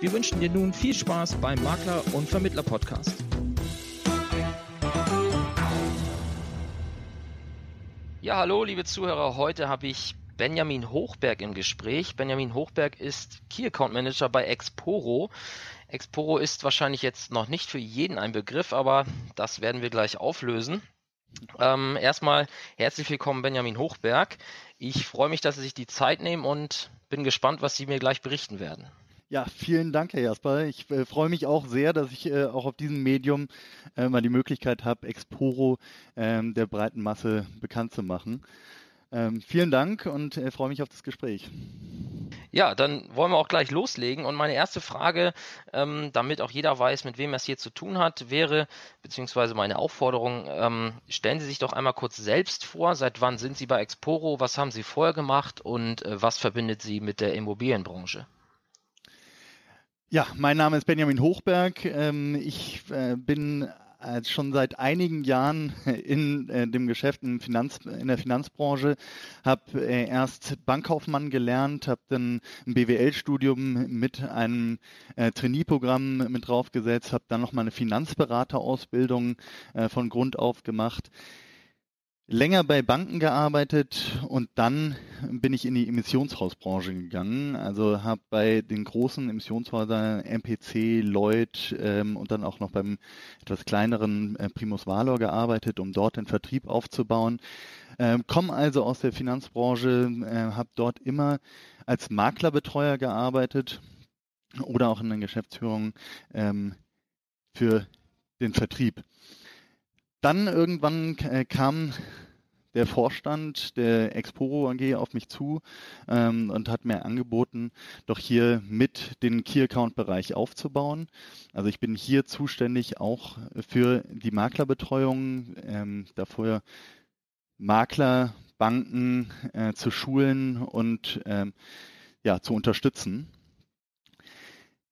Wir wünschen dir nun viel Spaß beim Makler- und Vermittler-Podcast. Ja, hallo, liebe Zuhörer. Heute habe ich Benjamin Hochberg im Gespräch. Benjamin Hochberg ist Key Account Manager bei Exporo. Exporo ist wahrscheinlich jetzt noch nicht für jeden ein Begriff, aber das werden wir gleich auflösen. Ähm, erstmal herzlich willkommen, Benjamin Hochberg. Ich freue mich, dass Sie sich die Zeit nehmen und bin gespannt, was Sie mir gleich berichten werden. Ja, vielen Dank, Herr Jasper. Ich äh, freue mich auch sehr, dass ich äh, auch auf diesem Medium äh, mal die Möglichkeit habe, Exporo ähm, der breiten Masse bekannt zu machen. Ähm, vielen Dank und äh, freue mich auf das Gespräch. Ja, dann wollen wir auch gleich loslegen. Und meine erste Frage, ähm, damit auch jeder weiß, mit wem er es hier zu tun hat, wäre, beziehungsweise meine Aufforderung, ähm, stellen Sie sich doch einmal kurz selbst vor. Seit wann sind Sie bei Exporo? Was haben Sie vorher gemacht? Und äh, was verbindet Sie mit der Immobilienbranche? Ja, mein Name ist Benjamin Hochberg. Ähm, ich äh, bin äh, schon seit einigen Jahren in äh, dem Geschäft in, Finanz, in der Finanzbranche, habe erst Bankkaufmann gelernt, habe dann ein BWL-Studium mit einem Trainee-Programm mit draufgesetzt, habe dann noch mal eine Finanzberaterausbildung von Grund auf gemacht länger bei Banken gearbeitet und dann bin ich in die Emissionshausbranche gegangen. Also habe bei den großen Emissionshäusern MPC, Lloyd ähm, und dann auch noch beim etwas kleineren äh, Primus Valor gearbeitet, um dort den Vertrieb aufzubauen. Ähm, Komme also aus der Finanzbranche, äh, habe dort immer als Maklerbetreuer gearbeitet oder auch in der Geschäftsführung ähm, für den Vertrieb. Dann irgendwann äh, kam der Vorstand der Exporo AG auf mich zu ähm, und hat mir angeboten, doch hier mit den Key Account Bereich aufzubauen. Also ich bin hier zuständig auch für die Maklerbetreuung, ähm, davor Makler, Banken äh, zu schulen und ähm, ja zu unterstützen.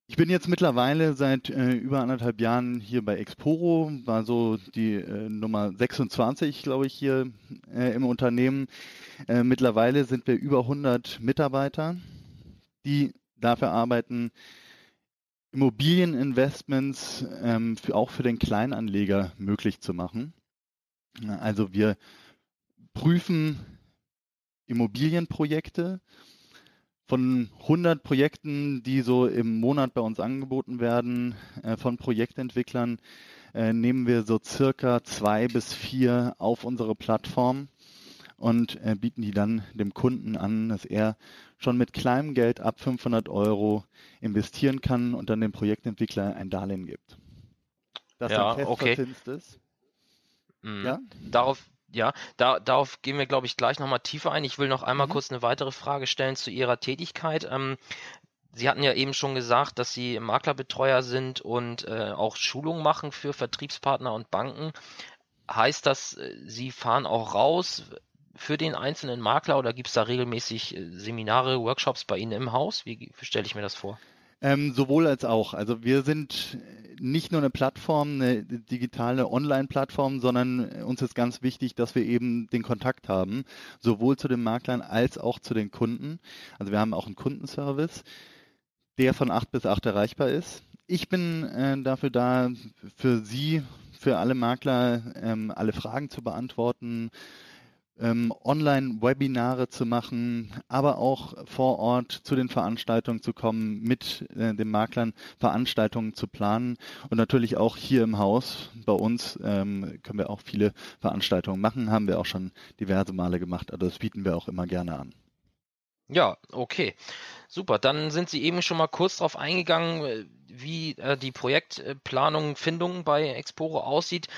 Ich bin jetzt mittlerweile seit äh, über anderthalb Jahren hier bei Exporo, war so die äh, Nummer 26, glaube ich, hier äh, im Unternehmen. Äh, mittlerweile sind wir über 100 Mitarbeiter, die dafür arbeiten, Immobilieninvestments ähm, für, auch für den Kleinanleger möglich zu machen. Also wir prüfen Immobilienprojekte, von 100 Projekten, die so im Monat bei uns angeboten werden, äh, von Projektentwicklern, äh, nehmen wir so circa zwei bis vier auf unsere Plattform und äh, bieten die dann dem Kunden an, dass er schon mit kleinem Geld ab 500 Euro investieren kann und dann dem Projektentwickler ein Darlehen gibt. Das ja, okay. ist. Mhm. Ja? Darauf, ja, da, darauf gehen wir, glaube ich, gleich nochmal tiefer ein. Ich will noch einmal mhm. kurz eine weitere Frage stellen zu Ihrer Tätigkeit. Ähm, Sie hatten ja eben schon gesagt, dass Sie Maklerbetreuer sind und äh, auch Schulungen machen für Vertriebspartner und Banken. Heißt das, äh, Sie fahren auch raus für den einzelnen Makler oder gibt es da regelmäßig äh, Seminare, Workshops bei Ihnen im Haus? Wie, wie stelle ich mir das vor? Ähm, sowohl als auch. Also wir sind nicht nur eine Plattform, eine digitale Online-Plattform, sondern uns ist ganz wichtig, dass wir eben den Kontakt haben, sowohl zu den Maklern als auch zu den Kunden. Also wir haben auch einen Kundenservice, der von acht bis acht erreichbar ist. Ich bin äh, dafür da, für Sie, für alle Makler, ähm, alle Fragen zu beantworten, ähm, Online-Webinare zu machen, aber auch vor Ort zu den Veranstaltungen zu kommen, mit äh, den Maklern Veranstaltungen zu planen und natürlich auch hier im Haus bei uns ähm, können wir auch viele Veranstaltungen machen, haben wir auch schon diverse Male gemacht, also das bieten wir auch immer gerne an. Ja, okay. Super. Dann sind Sie eben schon mal kurz darauf eingegangen, äh, wie äh, die Projektplanung, Findung bei Exporo aussieht.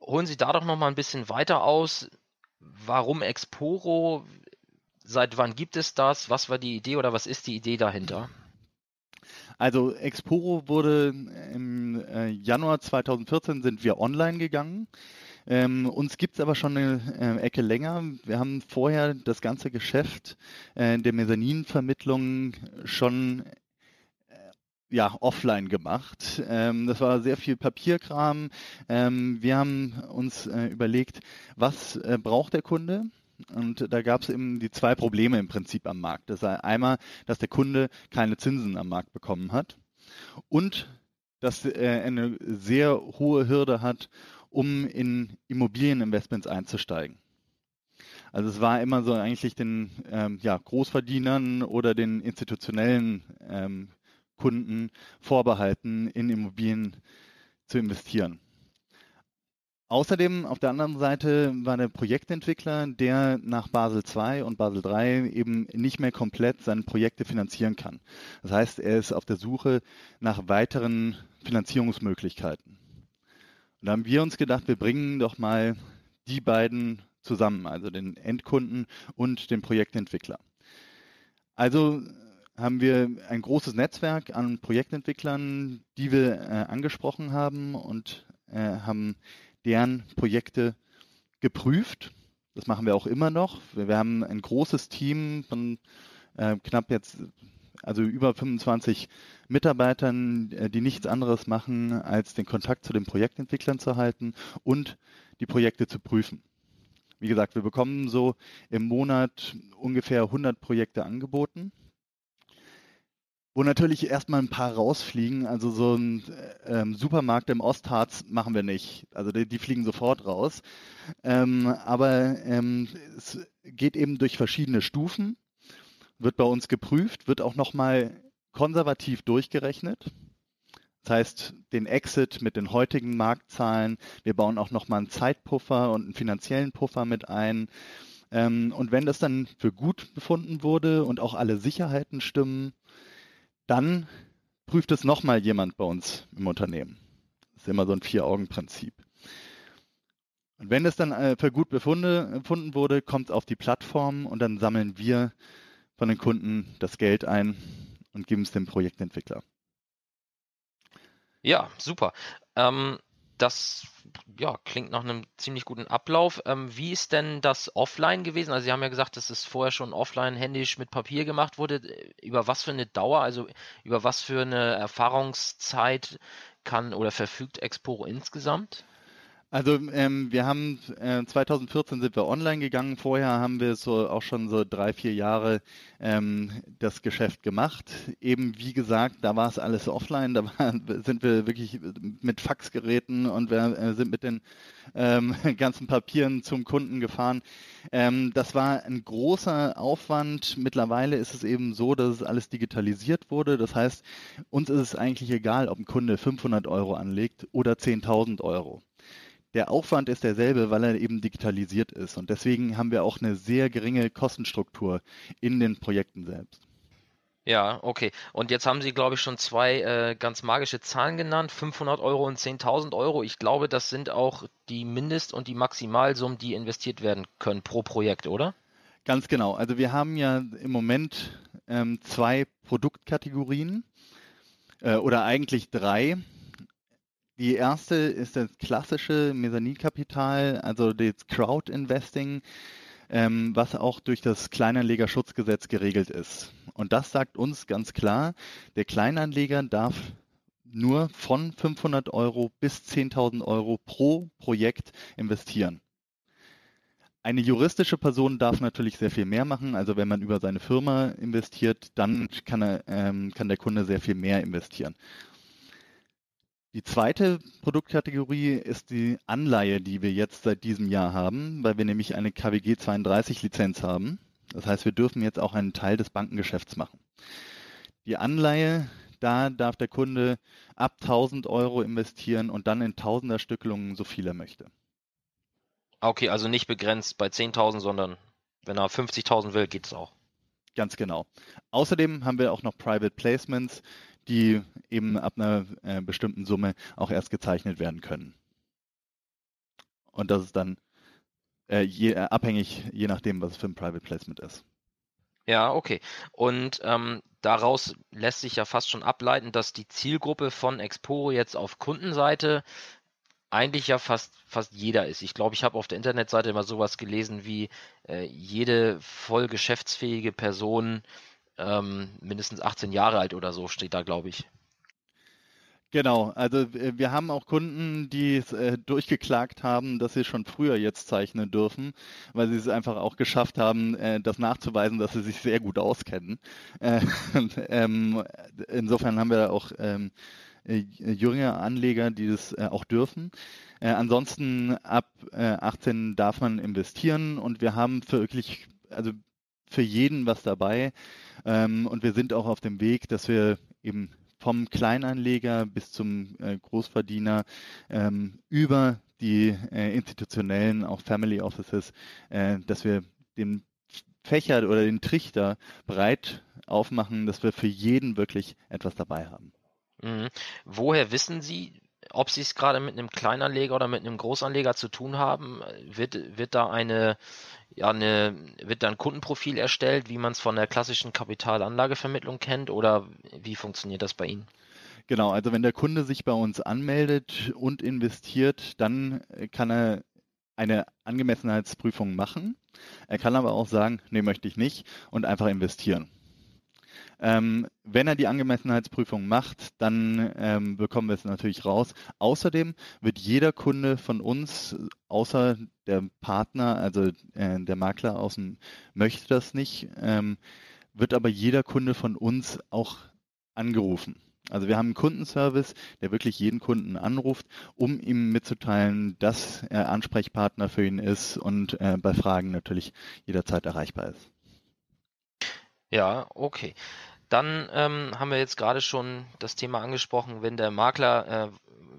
Holen Sie da doch noch mal ein bisschen weiter aus warum Exporo? Seit wann gibt es das? Was war die Idee oder was ist die Idee dahinter? Also Exporo wurde im äh, Januar 2014 sind wir online gegangen. Ähm, uns gibt es aber schon eine äh, Ecke länger. Wir haben vorher das ganze Geschäft äh, der Mezzaninvermittlung schon ja, offline gemacht. Ähm, das war sehr viel Papierkram. Ähm, wir haben uns äh, überlegt, was äh, braucht der Kunde? Und da gab es eben die zwei Probleme im Prinzip am Markt. Das sei einmal, dass der Kunde keine Zinsen am Markt bekommen hat und dass er eine sehr hohe Hürde hat, um in Immobilieninvestments einzusteigen. Also es war immer so eigentlich den ähm, ja, Großverdienern oder den institutionellen ähm, Kunden vorbehalten, in Immobilien zu investieren. Außerdem auf der anderen Seite war der Projektentwickler, der nach Basel II und Basel III eben nicht mehr komplett seine Projekte finanzieren kann. Das heißt, er ist auf der Suche nach weiteren Finanzierungsmöglichkeiten. Und da haben wir uns gedacht, wir bringen doch mal die beiden zusammen, also den Endkunden und den Projektentwickler. Also haben wir ein großes Netzwerk an Projektentwicklern, die wir äh, angesprochen haben und äh, haben deren Projekte geprüft. Das machen wir auch immer noch. Wir, wir haben ein großes Team von äh, knapp jetzt also über 25 Mitarbeitern, äh, die nichts anderes machen, als den Kontakt zu den Projektentwicklern zu halten und die Projekte zu prüfen. Wie gesagt, wir bekommen so im Monat ungefähr 100 Projekte angeboten, wo natürlich erstmal ein paar rausfliegen. Also so ein äh, ähm, Supermarkt im Ostharz machen wir nicht. Also die, die fliegen sofort raus. Ähm, aber ähm, es geht eben durch verschiedene Stufen wird bei uns geprüft, wird auch nochmal konservativ durchgerechnet. Das heißt, den Exit mit den heutigen Marktzahlen. Wir bauen auch nochmal einen Zeitpuffer und einen finanziellen Puffer mit ein. Ähm, und wenn das dann für gut befunden wurde und auch alle Sicherheiten stimmen, dann prüft es nochmal jemand bei uns im Unternehmen. Das ist immer so ein Vier-Augen-Prinzip. Und wenn es dann äh, für gut befunden wurde, kommt es auf die Plattform und dann sammeln wir von den Kunden das Geld ein und geben es dem Projektentwickler. Ja, super. Ähm, das ja, klingt nach einem ziemlich guten Ablauf. Ähm, wie ist denn das offline gewesen? Also Sie haben ja gesagt, dass es vorher schon offline händisch mit Papier gemacht wurde. Über was für eine Dauer, also über was für eine Erfahrungszeit kann oder verfügt Exporo insgesamt? Also ähm, wir haben äh, 2014 sind wir online gegangen. Vorher haben wir so auch schon so drei, vier Jahre ähm, das Geschäft gemacht. Eben wie gesagt, da war es alles offline. Da war, sind wir wirklich mit Faxgeräten und wir äh, sind mit den ähm, ganzen Papieren zum Kunden gefahren. Ähm, das war ein großer Aufwand. Mittlerweile ist es eben so, dass es alles digitalisiert wurde. Das heißt, uns ist es eigentlich egal, ob ein Kunde 500 Euro anlegt oder 10.000 Euro der Aufwand ist derselbe, weil er eben digitalisiert ist. Und deswegen haben wir auch eine sehr geringe Kostenstruktur in den Projekten selbst. Ja, okay. Und jetzt haben Sie, glaube ich, schon zwei äh, ganz magische Zahlen genannt, 500 Euro und 10.000 Euro. Ich glaube, das sind auch die Mindest- und die Maximalsummen, die investiert werden können pro Projekt, oder? Ganz genau. Also wir haben ja im Moment ähm, zwei Produktkategorien äh, oder eigentlich drei. Die erste ist das klassische Mezzaninkapital, also das Crowd-Investing, ähm, was auch durch das Kleinanlegerschutzgesetz geregelt ist. Und das sagt uns ganz klar, der Kleinanleger darf nur von 500 Euro bis 10.000 Euro pro Projekt investieren. Eine juristische Person darf natürlich sehr viel mehr machen. Also wenn man über seine Firma investiert, dann kann, er, ähm, kann der Kunde sehr viel mehr investieren. Die zweite Produktkategorie ist die Anleihe, die wir jetzt seit diesem Jahr haben, weil wir nämlich eine KWG 32 Lizenz haben. Das heißt, wir dürfen jetzt auch einen Teil des Bankengeschäfts machen. Die Anleihe, da darf der Kunde ab 1000 Euro investieren und dann in Tausenderstückelungen so viel er möchte. Okay, also nicht begrenzt bei 10.000, sondern wenn er 50.000 will, geht es auch. Ganz genau. Außerdem haben wir auch noch Private Placements, die eben ab einer äh, bestimmten Summe auch erst gezeichnet werden können. Und das ist dann äh, je, äh, abhängig, je nachdem, was es für ein Private Placement ist. Ja, okay. Und ähm, daraus lässt sich ja fast schon ableiten, dass die Zielgruppe von Exporo jetzt auf Kundenseite eigentlich ja fast, fast jeder ist. Ich glaube, ich habe auf der Internetseite immer sowas gelesen wie äh, jede voll geschäftsfähige Person ähm, mindestens 18 Jahre alt oder so steht da, glaube ich. Genau, also wir haben auch Kunden, die äh, durchgeklagt haben, dass sie schon früher jetzt zeichnen dürfen, weil sie es einfach auch geschafft haben, äh, das nachzuweisen, dass sie sich sehr gut auskennen. Äh, ähm, insofern haben wir da auch ähm, äh, jüngere Anleger, die das äh, auch dürfen. Äh, ansonsten ab 18 darf man investieren und wir haben für wirklich, also für jeden was dabei. Ähm, und wir sind auch auf dem Weg, dass wir eben vom Kleinanleger bis zum Großverdiener ähm, über die institutionellen, auch Family Offices, dass wir den Fächer oder den Trichter breit aufmachen, dass wir für jeden wirklich etwas dabei haben. Mhm. Woher wissen Sie, ob Sie es gerade mit einem Kleinanleger oder mit einem Großanleger zu tun haben? Wird, wird da eine, ja, eine, wird da ein Kundenprofil erstellt, wie man es von der klassischen Kapitalanlagevermittlung kennt, oder wie funktioniert das bei Ihnen? Genau, also wenn der Kunde sich bei uns anmeldet und investiert, dann kann er eine Angemessenheitsprüfung machen. Er kann aber auch sagen, nee, möchte ich nicht und einfach investieren. Ähm, wenn er die Angemessenheitsprüfung macht, dann ähm, bekommen wir es natürlich raus. Außerdem wird jeder Kunde von uns, außer der Partner, also äh, der Makler außen, möchte das nicht, ähm, wird aber jeder Kunde von uns auch angerufen. Also wir haben einen Kundenservice, der wirklich jeden Kunden anruft, um ihm mitzuteilen, dass er Ansprechpartner für ihn ist und äh, bei Fragen natürlich jederzeit erreichbar ist. Ja, okay. Dann ähm, haben wir jetzt gerade schon das Thema angesprochen, wenn der Makler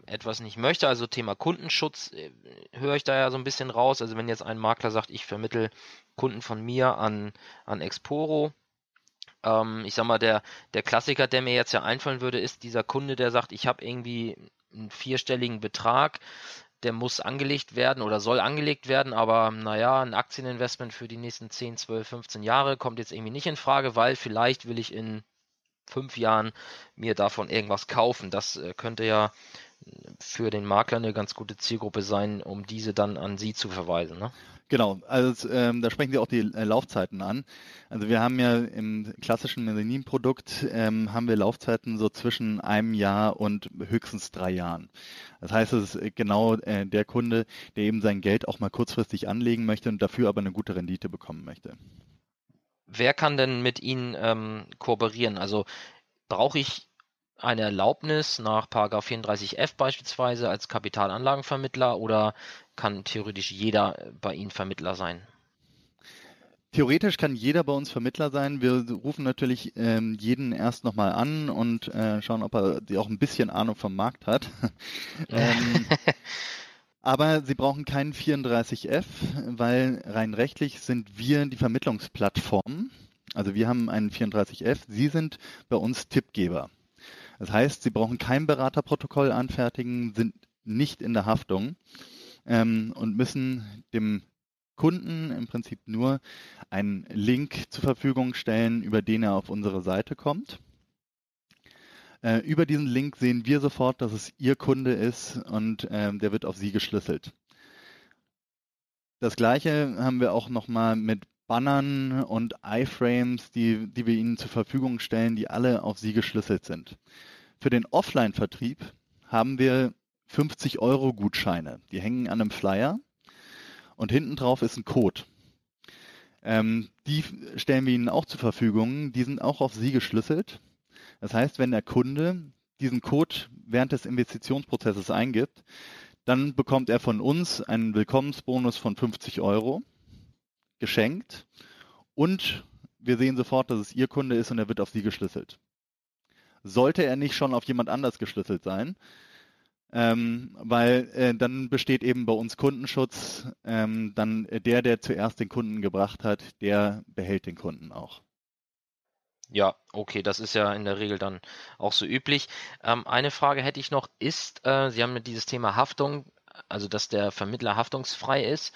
äh, etwas nicht möchte, also Thema Kundenschutz, äh, höre ich da ja so ein bisschen raus. Also wenn jetzt ein Makler sagt, ich vermittel Kunden von mir an, an Exporo, ähm, ich sag mal, der, der Klassiker, der mir jetzt ja einfallen würde, ist dieser Kunde, der sagt, ich habe irgendwie einen vierstelligen Betrag, der muss angelegt werden oder soll angelegt werden, aber naja, ein Aktieninvestment für die nächsten 10, 12, 15 Jahre kommt jetzt irgendwie nicht in Frage, weil vielleicht will ich in fünf Jahren mir davon irgendwas kaufen. Das äh, könnte ja für den Makler eine ganz gute Zielgruppe sein, um diese dann an Sie zu verweisen. Ne? Genau, also ähm, da sprechen Sie auch die äh, Laufzeiten an. Also wir haben ja im klassischen Mezzanin-Produkt ähm, haben wir Laufzeiten so zwischen einem Jahr und höchstens drei Jahren. Das heißt, es ist genau äh, der Kunde, der eben sein Geld auch mal kurzfristig anlegen möchte und dafür aber eine gute Rendite bekommen möchte. Wer kann denn mit Ihnen ähm, kooperieren? Also brauche ich eine Erlaubnis nach 34f beispielsweise als Kapitalanlagenvermittler oder kann theoretisch jeder bei Ihnen Vermittler sein? Theoretisch kann jeder bei uns Vermittler sein. Wir rufen natürlich ähm, jeden erst nochmal an und äh, schauen, ob er auch ein bisschen Ahnung vom Markt hat. ähm, aber Sie brauchen keinen 34F, weil rein rechtlich sind wir die Vermittlungsplattform. Also wir haben einen 34F. Sie sind bei uns Tippgeber. Das heißt, Sie brauchen kein Beraterprotokoll anfertigen, sind nicht in der Haftung ähm, und müssen dem Kunden im Prinzip nur einen Link zur Verfügung stellen, über den er auf unsere Seite kommt. Äh, über diesen Link sehen wir sofort, dass es Ihr Kunde ist und ähm, der wird auf Sie geschlüsselt. Das gleiche haben wir auch nochmal mit Bannern und iFrames, die, die wir Ihnen zur Verfügung stellen, die alle auf Sie geschlüsselt sind. Für den Offline-Vertrieb haben wir 50 Euro Gutscheine. Die hängen an einem Flyer und hinten drauf ist ein Code. Ähm, die stellen wir Ihnen auch zur Verfügung. Die sind auch auf Sie geschlüsselt. Das heißt, wenn der Kunde diesen Code während des Investitionsprozesses eingibt, dann bekommt er von uns einen Willkommensbonus von 50 Euro geschenkt und wir sehen sofort, dass es Ihr Kunde ist und er wird auf Sie geschlüsselt. Sollte er nicht schon auf jemand anders geschlüsselt sein, ähm, weil äh, dann besteht eben bei uns Kundenschutz, ähm, dann der, der zuerst den Kunden gebracht hat, der behält den Kunden auch. Ja, okay, das ist ja in der Regel dann auch so üblich. Ähm, eine Frage hätte ich noch, ist, äh, Sie haben dieses Thema Haftung, also dass der Vermittler haftungsfrei ist,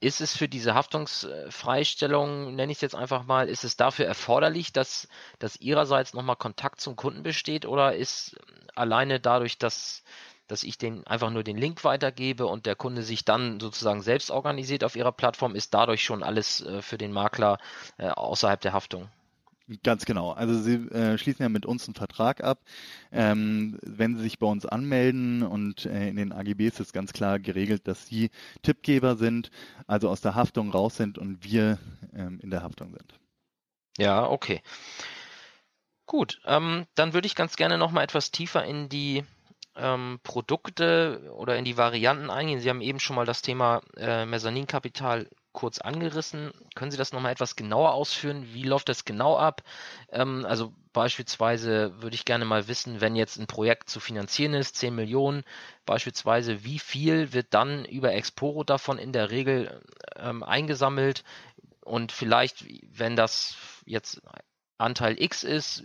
ist es für diese Haftungsfreistellung, nenne ich es jetzt einfach mal, ist es dafür erforderlich, dass, dass ihrerseits nochmal Kontakt zum Kunden besteht oder ist alleine dadurch, dass, dass ich den einfach nur den Link weitergebe und der Kunde sich dann sozusagen selbst organisiert auf ihrer Plattform, ist dadurch schon alles äh, für den Makler äh, außerhalb der Haftung? Ganz genau. Also Sie äh, schließen ja mit uns einen Vertrag ab. Ähm, wenn Sie sich bei uns anmelden und äh, in den AGBs ist ganz klar geregelt, dass Sie Tippgeber sind, also aus der Haftung raus sind und wir ähm, in der Haftung sind. Ja, okay. Gut, ähm, dann würde ich ganz gerne noch mal etwas tiefer in die ähm, Produkte oder in die Varianten eingehen. Sie haben eben schon mal das Thema äh, Mezzaninkapital kurz angerissen. Können Sie das nochmal etwas genauer ausführen? Wie läuft das genau ab? Ähm, also beispielsweise würde ich gerne mal wissen, wenn jetzt ein Projekt zu finanzieren ist, 10 Millionen beispielsweise, wie viel wird dann über Exporo davon in der Regel ähm, eingesammelt? Und vielleicht, wenn das jetzt Anteil X ist,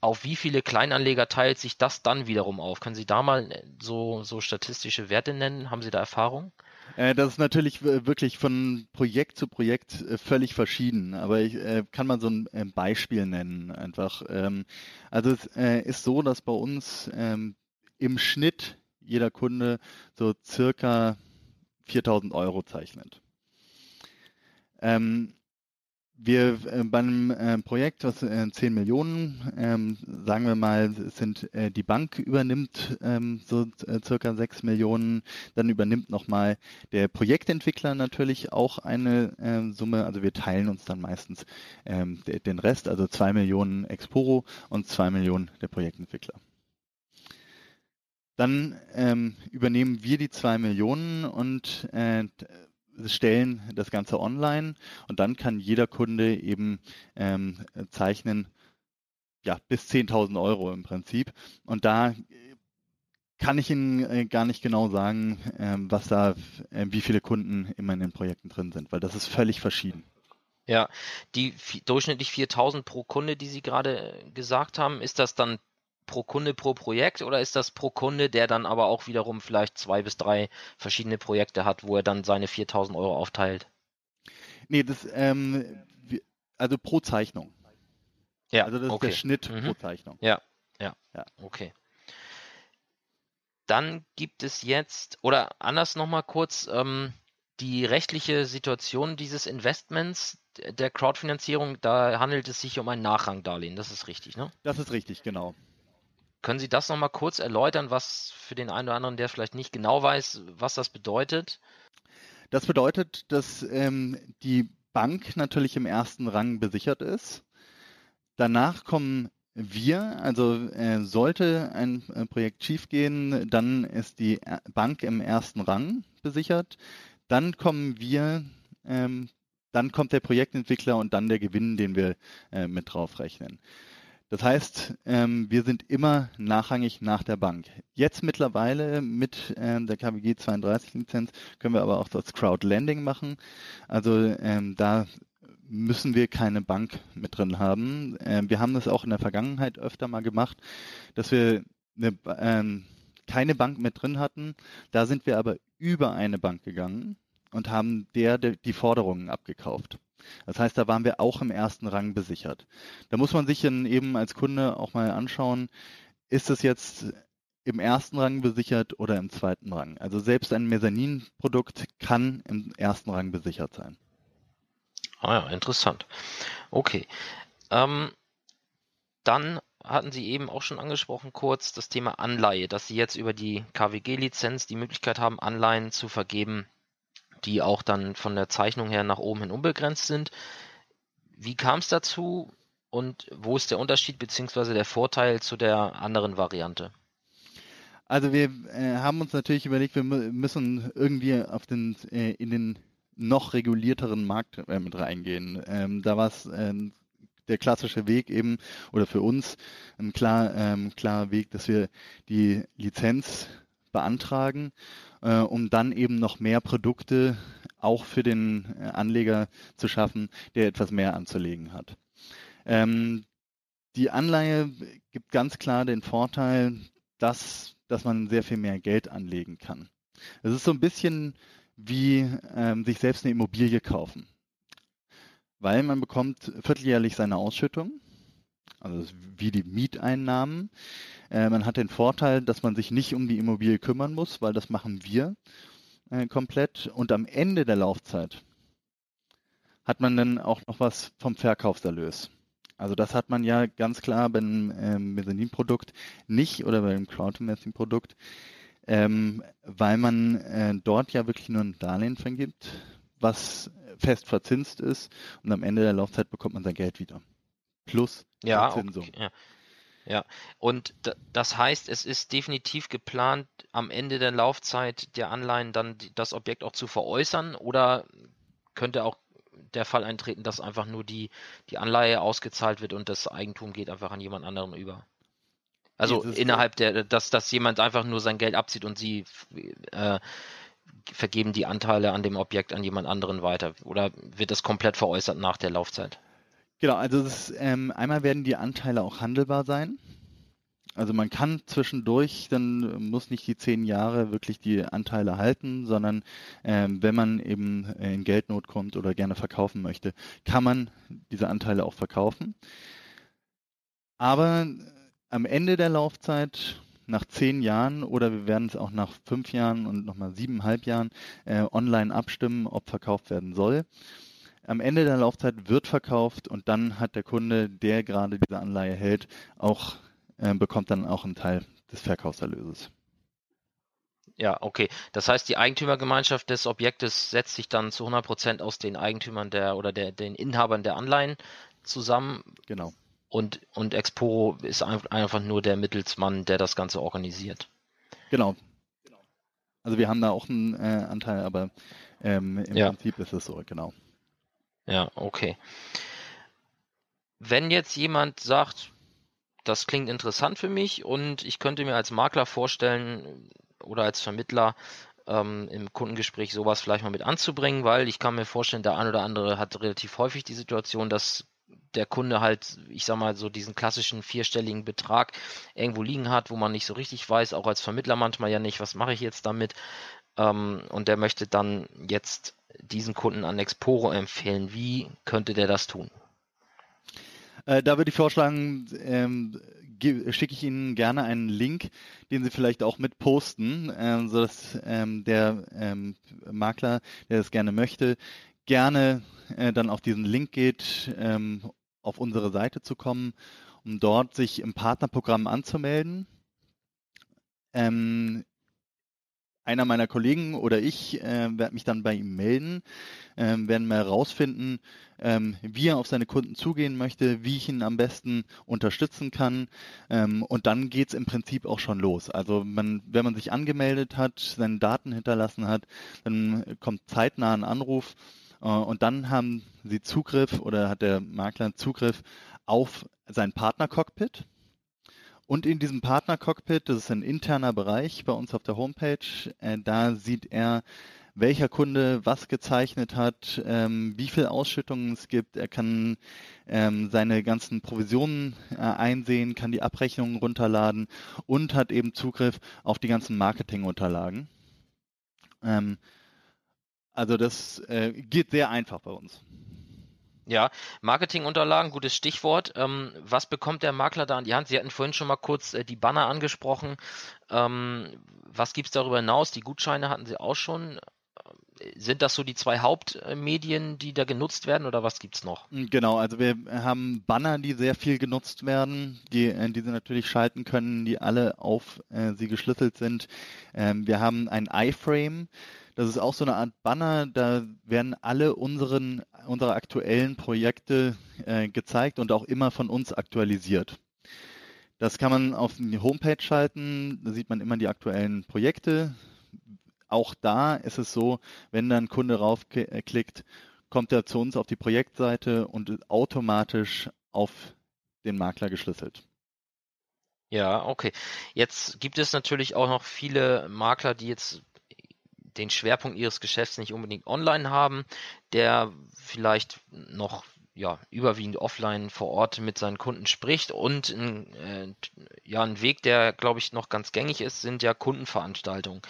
auf wie viele Kleinanleger teilt sich das dann wiederum auf? Können Sie da mal so, so statistische Werte nennen? Haben Sie da Erfahrung? Äh, das ist natürlich wirklich von Projekt zu Projekt äh, völlig verschieden, aber ich äh, kann mal so ein Beispiel nennen einfach. Ähm, also es ist so, dass bei uns ähm, im Schnitt jeder Kunde so circa 4000 Euro zeichnet. Ähm, wir äh, bei einem äh, Projekt, was äh, 10 Millionen, ähm, sagen wir mal, sind äh, die Bank übernimmt ähm, so äh, circa 6 Millionen, dann übernimmt nochmal der Projektentwickler natürlich auch eine äh, Summe, also wir teilen uns dann meistens ähm, den Rest, also 2 Millionen Exporo und 2 Millionen der Projektentwickler. Dann ähm, übernehmen wir die 2 Millionen und äh, stellen das Ganze online und dann kann jeder Kunde eben ähm, zeichnen, ja, bis 10.000 Euro im Prinzip. Und da kann ich Ihnen äh, gar nicht genau sagen, äh, was da, äh, wie viele Kunden immer in den Projekten drin sind, weil das ist völlig verschieden. Ja, die durchschnittlich 4000 pro Kunde, die Sie gerade gesagt haben, ist das dann pro Kunde pro Projekt oder ist das pro Kunde, der dann aber auch wiederum vielleicht zwei bis drei verschiedene Projekte hat, wo er dann seine 4000 Euro aufteilt? Nee, das, ähm, also pro Zeichnung. Ja, also das okay. ist der Schnitt mhm. pro Zeichnung. Ja, ja, ja, okay. Dann gibt es jetzt, oder anders nochmal kurz, ähm, die rechtliche Situation dieses Investments, der Crowdfinanzierung, da handelt es sich um ein Nachrangdarlehen, das ist richtig, ne? Das ist richtig, genau. Können Sie das nochmal kurz erläutern, was für den einen oder anderen, der vielleicht nicht genau weiß, was das bedeutet? Das bedeutet, dass ähm, die Bank natürlich im ersten Rang besichert ist. Danach kommen wir, also äh, sollte ein äh, Projekt schiefgehen, dann ist die Bank im ersten Rang besichert. Dann kommen wir, ähm, dann kommt der Projektentwickler und dann der Gewinn, den wir äh, mit drauf rechnen. Das heißt, ähm, wir sind immer nachrangig nach der Bank. Jetzt mittlerweile mit ähm, der KWG 32 Lizenz können wir aber auch das Crowdlending machen. Also ähm, da müssen wir keine Bank mit drin haben. Ähm, wir haben das auch in der Vergangenheit öfter mal gemacht, dass wir eine, ähm, keine Bank mit drin hatten. Da sind wir aber über eine Bank gegangen und haben der, der die Forderungen abgekauft. Das heißt, da waren wir auch im ersten Rang besichert. Da muss man sich dann eben als Kunde auch mal anschauen, ist es jetzt im ersten Rang besichert oder im zweiten Rang. Also selbst ein Mezzanin-Produkt kann im ersten Rang besichert sein. Ah ja, interessant. Okay. Ähm, dann hatten Sie eben auch schon angesprochen kurz das Thema Anleihe, dass Sie jetzt über die KWG-Lizenz die Möglichkeit haben, Anleihen zu vergeben die auch dann von der Zeichnung her nach oben hin unbegrenzt sind. Wie kam es dazu und wo ist der Unterschied bzw. der Vorteil zu der anderen Variante? Also wir äh, haben uns natürlich überlegt, wir müssen irgendwie auf den, äh, in den noch regulierteren Markt äh, mit reingehen. Ähm, da war es ähm, der klassische Weg eben oder für uns ein klar, ähm, klarer Weg, dass wir die Lizenz beantragen, äh, um dann eben noch mehr Produkte auch für den äh, Anleger zu schaffen, der etwas mehr anzulegen hat. Ähm, die Anleihe gibt ganz klar den Vorteil, dass, dass man sehr viel mehr Geld anlegen kann. Es ist so ein bisschen wie ähm, sich selbst eine Immobilie kaufen. Weil man bekommt vierteljährlich seine Ausschüttung, also wie die Mieteinnahmen. Äh, man hat den Vorteil, dass man sich nicht um die Immobilie kümmern muss, weil das machen wir äh, komplett. Und am Ende der Laufzeit hat man dann auch noch was vom Verkaufserlös. Also das hat man ja ganz klar beim ähm, Mezzanin-Produkt nicht oder beim Crowdinvesting-Produkt, ähm, weil man äh, dort ja wirklich nur ein Darlehen vergibt, was fest verzinst ist und am Ende der Laufzeit bekommt man sein Geld wieder. Plus ja, Verzinsung. Okay, ja. Ja, und das heißt, es ist definitiv geplant, am Ende der Laufzeit der Anleihen dann das Objekt auch zu veräußern oder könnte auch der Fall eintreten, dass einfach nur die, die Anleihe ausgezahlt wird und das Eigentum geht einfach an jemand anderen über? Also innerhalb der, dass, dass jemand einfach nur sein Geld abzieht und sie äh, vergeben die Anteile an dem Objekt an jemand anderen weiter oder wird das komplett veräußert nach der Laufzeit? Genau, also ist, ähm, einmal werden die Anteile auch handelbar sein. Also man kann zwischendurch, dann muss nicht die zehn Jahre wirklich die Anteile halten, sondern ähm, wenn man eben in Geldnot kommt oder gerne verkaufen möchte, kann man diese Anteile auch verkaufen. Aber am Ende der Laufzeit, nach zehn Jahren oder wir werden es auch nach fünf Jahren und nochmal siebeneinhalb Jahren äh, online abstimmen, ob verkauft werden soll. Am Ende der Laufzeit wird verkauft und dann hat der Kunde, der gerade diese Anleihe hält, auch äh, bekommt dann auch einen Teil des Verkaufserlöses. Ja, okay. Das heißt, die Eigentümergemeinschaft des Objektes setzt sich dann zu 100 Prozent aus den Eigentümern der oder der, den Inhabern der Anleihen zusammen. Genau. Und, und Exporo ist einfach nur der Mittelsmann, der das Ganze organisiert. Genau. Also wir haben da auch einen äh, Anteil, aber ähm, im ja. Prinzip ist es so, genau. Ja, okay. Wenn jetzt jemand sagt, das klingt interessant für mich und ich könnte mir als Makler vorstellen oder als Vermittler ähm, im Kundengespräch sowas vielleicht mal mit anzubringen, weil ich kann mir vorstellen, der ein oder andere hat relativ häufig die Situation, dass der Kunde halt, ich sag mal, so diesen klassischen vierstelligen Betrag irgendwo liegen hat, wo man nicht so richtig weiß, auch als Vermittler manchmal ja nicht, was mache ich jetzt damit. Ähm, und der möchte dann jetzt diesen Kunden an Exporo empfehlen. Wie könnte der das tun? Äh, da würde ich vorschlagen, ähm, schicke ich Ihnen gerne einen Link, den Sie vielleicht auch mit posten, ähm, sodass ähm, der ähm, Makler, der das gerne möchte, gerne äh, dann auf diesen Link geht, ähm, auf unsere Seite zu kommen, um dort sich im Partnerprogramm anzumelden. Ähm, einer meiner Kollegen oder ich äh, werde mich dann bei ihm melden, ähm, werden mal herausfinden, ähm, wie er auf seine Kunden zugehen möchte, wie ich ihn am besten unterstützen kann. Ähm, und dann geht's im Prinzip auch schon los. Also man, wenn man sich angemeldet hat, seine Daten hinterlassen hat, dann kommt zeitnah ein Anruf äh, und dann haben sie Zugriff oder hat der Makler Zugriff auf sein Partnercockpit. Und in diesem Partner-Cockpit, das ist ein interner Bereich bei uns auf der Homepage, äh, da sieht er, welcher Kunde was gezeichnet hat, ähm, wie viel Ausschüttungen es gibt. Er kann ähm, seine ganzen Provisionen äh, einsehen, kann die Abrechnungen runterladen und hat eben Zugriff auf die ganzen Marketingunterlagen. Ähm, also das äh, geht sehr einfach bei uns. Ja, Marketingunterlagen, gutes Stichwort. Ähm, was bekommt der Makler da an die Hand? Sie hatten vorhin schon mal kurz äh, die Banner angesprochen. Ähm, was gibt es darüber hinaus? Die Gutscheine hatten Sie auch schon. Sind das so die zwei Hauptmedien, die da genutzt werden oder was gibt es noch? Genau, also wir haben Banner, die sehr viel genutzt werden, die, äh, die Sie natürlich schalten können, die alle auf äh, Sie geschlüsselt sind. Ähm, wir haben ein iFrame, das ist auch so eine Art Banner, da werden alle unseren, unsere aktuellen Projekte äh, gezeigt und auch immer von uns aktualisiert. Das kann man auf die Homepage schalten, da sieht man immer die aktuellen Projekte. Auch da ist es so, wenn dann ein Kunde raufklickt, kommt er zu uns auf die Projektseite und automatisch auf den Makler geschlüsselt. Ja, okay. Jetzt gibt es natürlich auch noch viele Makler, die jetzt den Schwerpunkt ihres Geschäfts nicht unbedingt online haben, der vielleicht noch ja, überwiegend offline vor Ort mit seinen Kunden spricht. Und ein, äh, ja, ein Weg, der, glaube ich, noch ganz gängig ist, sind ja Kundenveranstaltungen.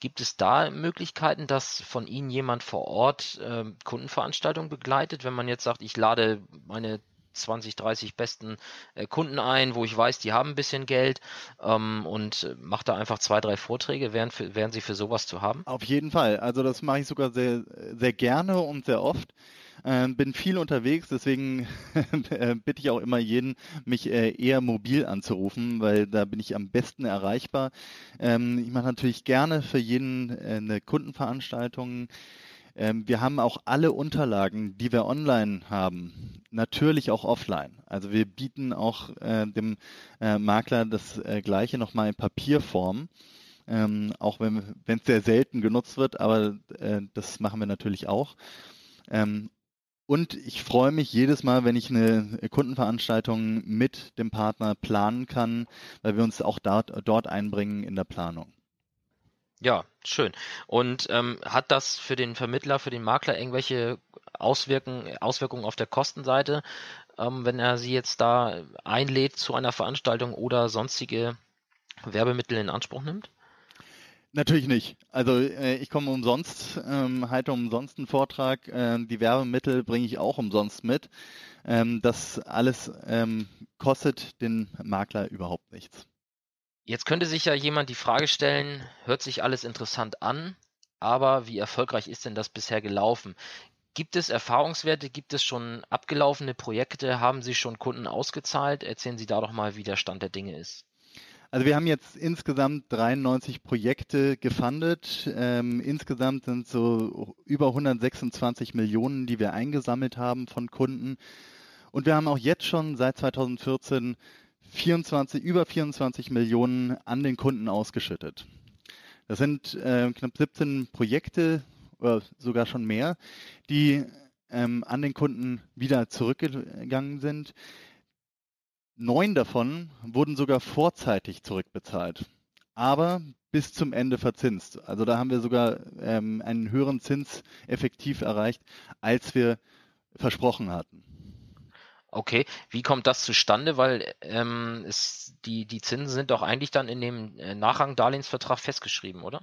Gibt es da Möglichkeiten, dass von Ihnen jemand vor Ort äh, Kundenveranstaltungen begleitet, wenn man jetzt sagt, ich lade meine 20, 30 besten äh, Kunden ein, wo ich weiß, die haben ein bisschen Geld ähm, und äh, mache da einfach zwei, drei Vorträge. Wären, für, wären Sie für sowas zu haben? Auf jeden Fall. Also das mache ich sogar sehr, sehr gerne und sehr oft. Ähm, bin viel unterwegs, deswegen äh, bitte ich auch immer jeden, mich äh, eher mobil anzurufen, weil da bin ich am besten erreichbar. Ähm, ich mache natürlich gerne für jeden äh, eine Kundenveranstaltung. Ähm, wir haben auch alle Unterlagen, die wir online haben, natürlich auch offline. Also wir bieten auch äh, dem äh, Makler das äh, gleiche nochmal in Papierform. Ähm, auch wenn es sehr selten genutzt wird, aber äh, das machen wir natürlich auch. Ähm, und ich freue mich jedes Mal, wenn ich eine Kundenveranstaltung mit dem Partner planen kann, weil wir uns auch dort, dort einbringen in der Planung. Ja, schön. Und ähm, hat das für den Vermittler, für den Makler irgendwelche Auswirkungen, Auswirkungen auf der Kostenseite, ähm, wenn er sie jetzt da einlädt zu einer Veranstaltung oder sonstige Werbemittel in Anspruch nimmt? Natürlich nicht. Also äh, ich komme umsonst, ähm, halte umsonst einen Vortrag. Äh, die Werbemittel bringe ich auch umsonst mit. Ähm, das alles ähm, kostet den Makler überhaupt nichts. Jetzt könnte sich ja jemand die Frage stellen, hört sich alles interessant an, aber wie erfolgreich ist denn das bisher gelaufen? Gibt es Erfahrungswerte? Gibt es schon abgelaufene Projekte? Haben Sie schon Kunden ausgezahlt? Erzählen Sie da doch mal, wie der Stand der Dinge ist. Also wir haben jetzt insgesamt 93 Projekte gefundet. Ähm, insgesamt sind so über 126 Millionen, die wir eingesammelt haben von Kunden. Und wir haben auch jetzt schon seit 2014 24, über 24 Millionen an den Kunden ausgeschüttet. Das sind äh, knapp 17 Projekte oder sogar schon mehr, die ähm, an den Kunden wieder zurückgegangen sind. Neun davon wurden sogar vorzeitig zurückbezahlt, aber bis zum Ende verzinst. Also da haben wir sogar ähm, einen höheren Zins effektiv erreicht, als wir versprochen hatten. Okay, wie kommt das zustande? Weil ähm, es, die, die Zinsen sind doch eigentlich dann in dem äh, Nachrangdarlehensvertrag festgeschrieben, oder?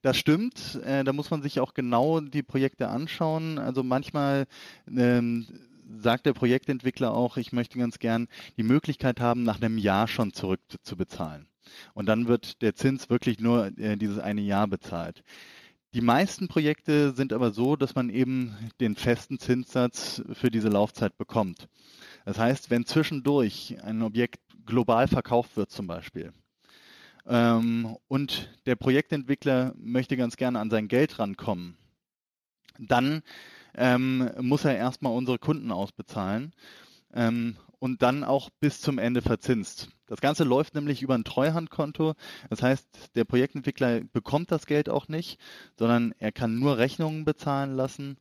Das stimmt. Äh, da muss man sich auch genau die Projekte anschauen. Also manchmal ähm, sagt der Projektentwickler auch, ich möchte ganz gern die Möglichkeit haben, nach einem Jahr schon zurückzubezahlen. Und dann wird der Zins wirklich nur äh, dieses eine Jahr bezahlt. Die meisten Projekte sind aber so, dass man eben den festen Zinssatz für diese Laufzeit bekommt. Das heißt, wenn zwischendurch ein Objekt global verkauft wird zum Beispiel ähm, und der Projektentwickler möchte ganz gerne an sein Geld rankommen, dann ähm, muss er erstmal unsere Kunden ausbezahlen ähm, und dann auch bis zum Ende verzinst. Das Ganze läuft nämlich über ein Treuhandkonto. Das heißt, der Projektentwickler bekommt das Geld auch nicht, sondern er kann nur Rechnungen bezahlen lassen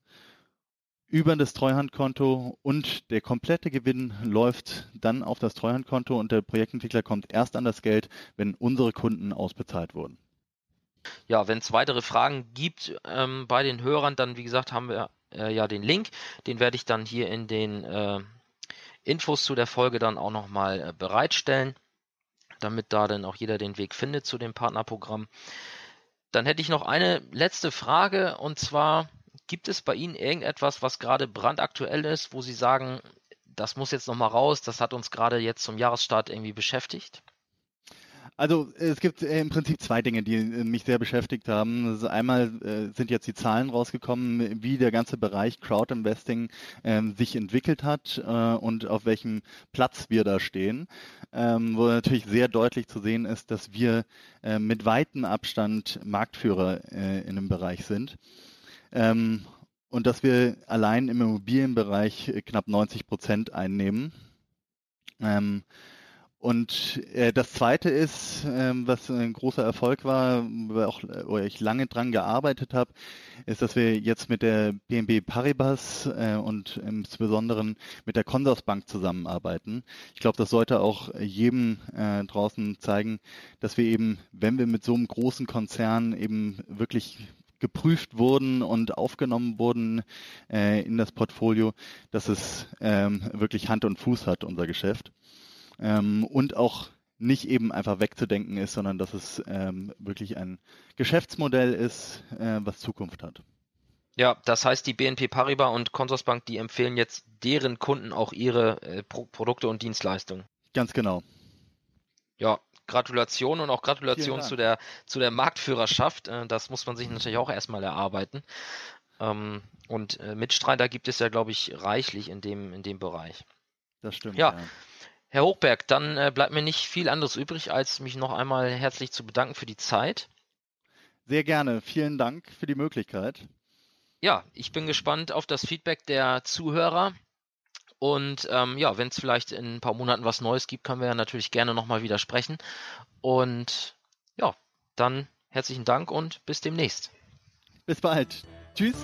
über das Treuhandkonto und der komplette Gewinn läuft dann auf das Treuhandkonto und der Projektentwickler kommt erst an das Geld, wenn unsere Kunden ausbezahlt wurden. Ja, wenn es weitere Fragen gibt ähm, bei den Hörern, dann wie gesagt haben wir äh, ja den Link. Den werde ich dann hier in den äh, Infos zu der Folge dann auch nochmal äh, bereitstellen, damit da dann auch jeder den Weg findet zu dem Partnerprogramm. Dann hätte ich noch eine letzte Frage und zwar, gibt es bei Ihnen irgendetwas, was gerade brandaktuell ist, wo Sie sagen, das muss jetzt nochmal raus, das hat uns gerade jetzt zum Jahresstart irgendwie beschäftigt? Also es gibt äh, im Prinzip zwei Dinge, die äh, mich sehr beschäftigt haben. Also einmal äh, sind jetzt die Zahlen rausgekommen, wie der ganze Bereich Crowd Investing ähm, sich entwickelt hat und auf welchem Platz wir da stehen. Ähm, wo natürlich sehr deutlich zu sehen ist, dass wir mit weitem Abstand Marktführer in dem Bereich sind. Ähm, und dass wir allein im Immobilienbereich knapp 90 Prozent einnehmen. Und äh, das Zweite ist, ähm, was ein großer Erfolg war, wo, auch, wo ich lange dran gearbeitet habe, ist, dass wir jetzt mit der BNB Paribas äh, und insbesondere mit der Consorsbank zusammenarbeiten. Ich glaube, das sollte auch jedem äh, draußen zeigen, dass wir eben, wenn wir mit so einem großen Konzern eben wirklich geprüft wurden und aufgenommen wurden äh, in das Portfolio, dass es ähm, wirklich Hand und Fuß hat, unser Geschäft. Ähm, und auch nicht eben einfach wegzudenken ist, sondern dass es ähm, wirklich ein Geschäftsmodell ist, äh, was Zukunft hat. Ja, das heißt, die BNP Paribas und Consorsbank, die empfehlen jetzt deren Kunden auch ihre äh, Pro Produkte und Dienstleistungen. Ganz genau. Ja, Gratulation und auch Gratulation zu der, zu der Marktführerschaft. Äh, das muss man sich natürlich auch erstmal erarbeiten. Ähm, und äh, Mitstreiter gibt es ja, glaube ich, reichlich in dem, in dem Bereich. Das stimmt. Ja. ja. Herr Hochberg, dann äh, bleibt mir nicht viel anderes übrig, als mich noch einmal herzlich zu bedanken für die Zeit. Sehr gerne. Vielen Dank für die Möglichkeit. Ja, ich bin gespannt auf das Feedback der Zuhörer. Und ähm, ja, wenn es vielleicht in ein paar Monaten was Neues gibt, können wir ja natürlich gerne nochmal wieder sprechen. Und ja, dann herzlichen Dank und bis demnächst. Bis bald. Tschüss.